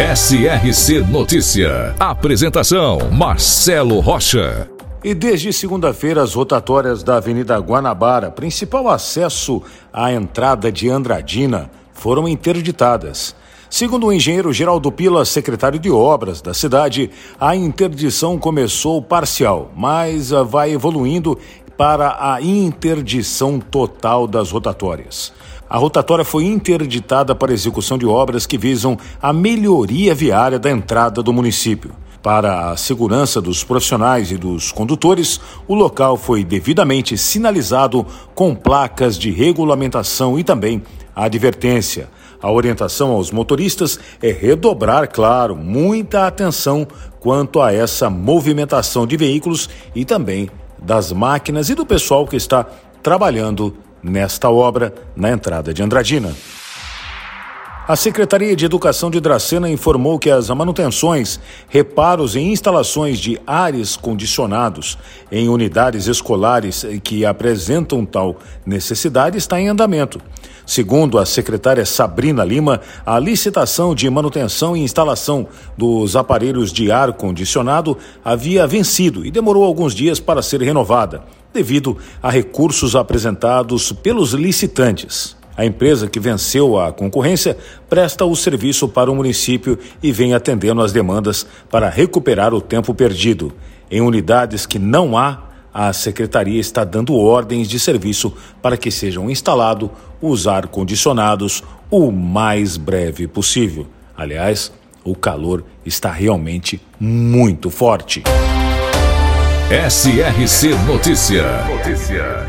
SRC Notícia. Apresentação: Marcelo Rocha. E desde segunda-feira, as rotatórias da Avenida Guanabara, principal acesso à entrada de Andradina, foram interditadas. Segundo o engenheiro Geraldo Pila, secretário de obras da cidade, a interdição começou parcial, mas ah, vai evoluindo para a interdição total das rotatórias. A rotatória foi interditada para execução de obras que visam a melhoria viária da entrada do município. Para a segurança dos profissionais e dos condutores, o local foi devidamente sinalizado com placas de regulamentação e também advertência. A orientação aos motoristas é redobrar, claro, muita atenção quanto a essa movimentação de veículos e também das máquinas e do pessoal que está trabalhando nesta obra na entrada de Andradina. A Secretaria de Educação de Dracena informou que as manutenções, reparos e instalações de ares condicionados em unidades escolares que apresentam tal necessidade está em andamento. Segundo a secretária Sabrina Lima, a licitação de manutenção e instalação dos aparelhos de ar condicionado havia vencido e demorou alguns dias para ser renovada, devido a recursos apresentados pelos licitantes. A empresa que venceu a concorrência presta o serviço para o município e vem atendendo as demandas para recuperar o tempo perdido. Em unidades que não há, a secretaria está dando ordens de serviço para que sejam instalados os ar-condicionados o mais breve possível. Aliás, o calor está realmente muito forte. SRC Notícia. Notícia.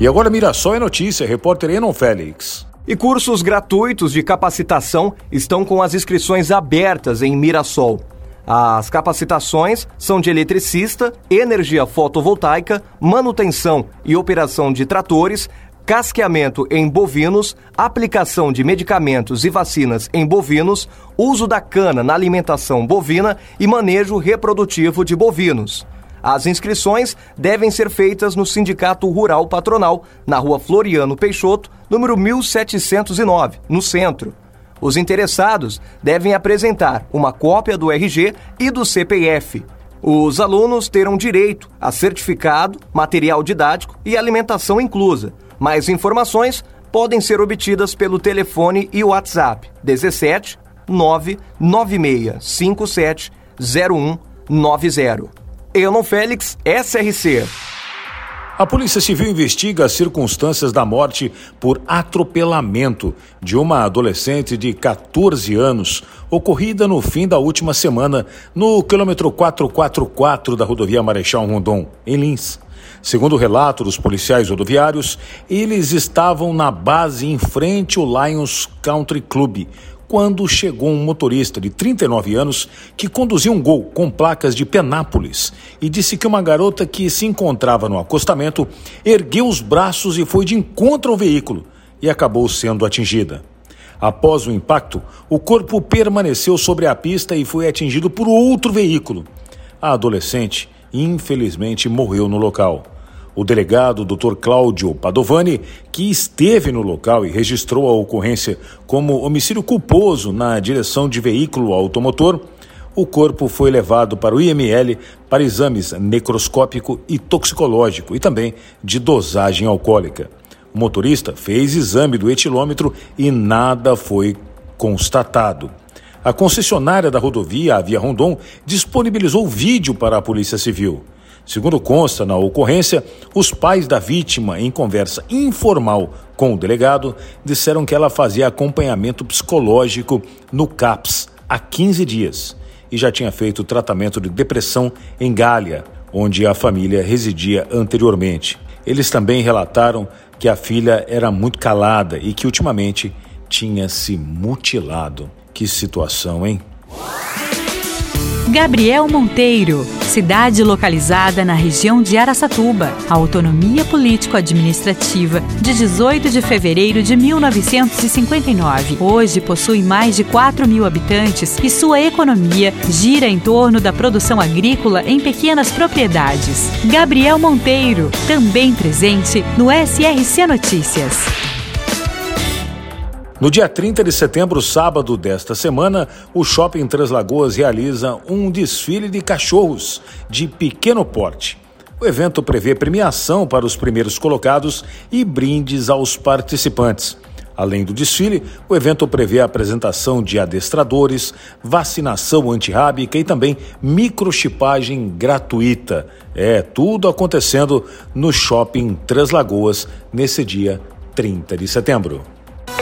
E agora Mirassol é notícia, repórter Enon Félix. E cursos gratuitos de capacitação estão com as inscrições abertas em Mirassol. As capacitações são de eletricista, energia fotovoltaica, manutenção e operação de tratores, casqueamento em bovinos, aplicação de medicamentos e vacinas em bovinos, uso da cana na alimentação bovina e manejo reprodutivo de bovinos. As inscrições devem ser feitas no Sindicato Rural Patronal, na rua Floriano Peixoto, número 1709, no centro. Os interessados devem apresentar uma cópia do RG e do CPF. Os alunos terão direito a certificado, material didático e alimentação inclusa. Mais informações podem ser obtidas pelo telefone e WhatsApp 17 996 57 0190. Enon Félix, SRC. A Polícia Civil investiga as circunstâncias da morte por atropelamento de uma adolescente de 14 anos, ocorrida no fim da última semana no quilômetro 444 da rodovia Marechal Rondon, em Lins. Segundo o relato dos policiais rodoviários, eles estavam na base em frente ao Lions Country Club, quando chegou um motorista de 39 anos que conduzia um gol com placas de Penápolis e disse que uma garota que se encontrava no acostamento ergueu os braços e foi de encontro ao veículo e acabou sendo atingida. Após o impacto, o corpo permaneceu sobre a pista e foi atingido por outro veículo. A adolescente, infelizmente, morreu no local. O delegado Dr. Cláudio Padovani, que esteve no local e registrou a ocorrência como homicídio culposo na direção de veículo automotor, o corpo foi levado para o IML para exames necroscópico e toxicológico e também de dosagem alcoólica. O motorista fez exame do etilômetro e nada foi constatado. A concessionária da rodovia, a Via Rondon, disponibilizou vídeo para a Polícia Civil. Segundo consta na ocorrência, os pais da vítima, em conversa informal com o delegado, disseram que ela fazia acompanhamento psicológico no CAPS há 15 dias e já tinha feito tratamento de depressão em Gália, onde a família residia anteriormente. Eles também relataram que a filha era muito calada e que ultimamente tinha se mutilado. Que situação, hein? Gabriel Monteiro, cidade localizada na região de Araçatuba, autonomia político-administrativa de 18 de fevereiro de 1959. Hoje possui mais de 4 mil habitantes e sua economia gira em torno da produção agrícola em pequenas propriedades. Gabriel Monteiro, também presente no SRC Notícias. No dia 30 de setembro, sábado desta semana, o Shopping Três Lagoas realiza um desfile de cachorros de pequeno porte. O evento prevê premiação para os primeiros colocados e brindes aos participantes. Além do desfile, o evento prevê a apresentação de adestradores, vacinação antirrábica e também microchipagem gratuita. É tudo acontecendo no Shopping Três Lagoas nesse dia 30 de setembro.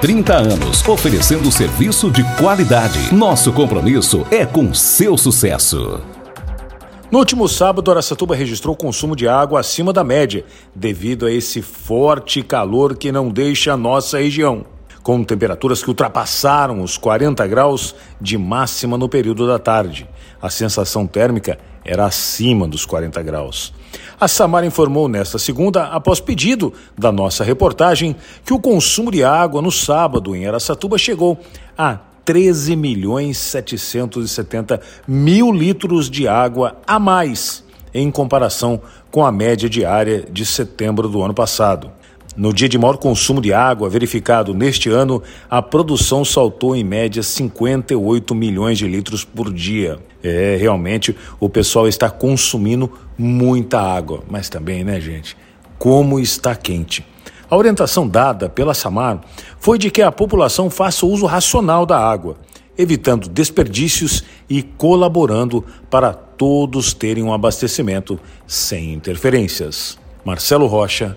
30 anos, oferecendo serviço de qualidade. Nosso compromisso é com seu sucesso. No último sábado, Aracatuba registrou consumo de água acima da média, devido a esse forte calor que não deixa a nossa região. Com temperaturas que ultrapassaram os 40 graus de máxima no período da tarde. A sensação térmica era acima dos 40 graus. A Samar informou nesta segunda, após pedido da nossa reportagem, que o consumo de água no sábado em Aracatuba chegou a 13 milhões 770 mil litros de água a mais em comparação com a média diária de setembro do ano passado. No dia de maior consumo de água verificado neste ano, a produção saltou em média 58 milhões de litros por dia. É, realmente o pessoal está consumindo muita água, mas também, né, gente? Como está quente. A orientação dada pela Samar foi de que a população faça uso racional da água, evitando desperdícios e colaborando para todos terem um abastecimento sem interferências. Marcelo Rocha,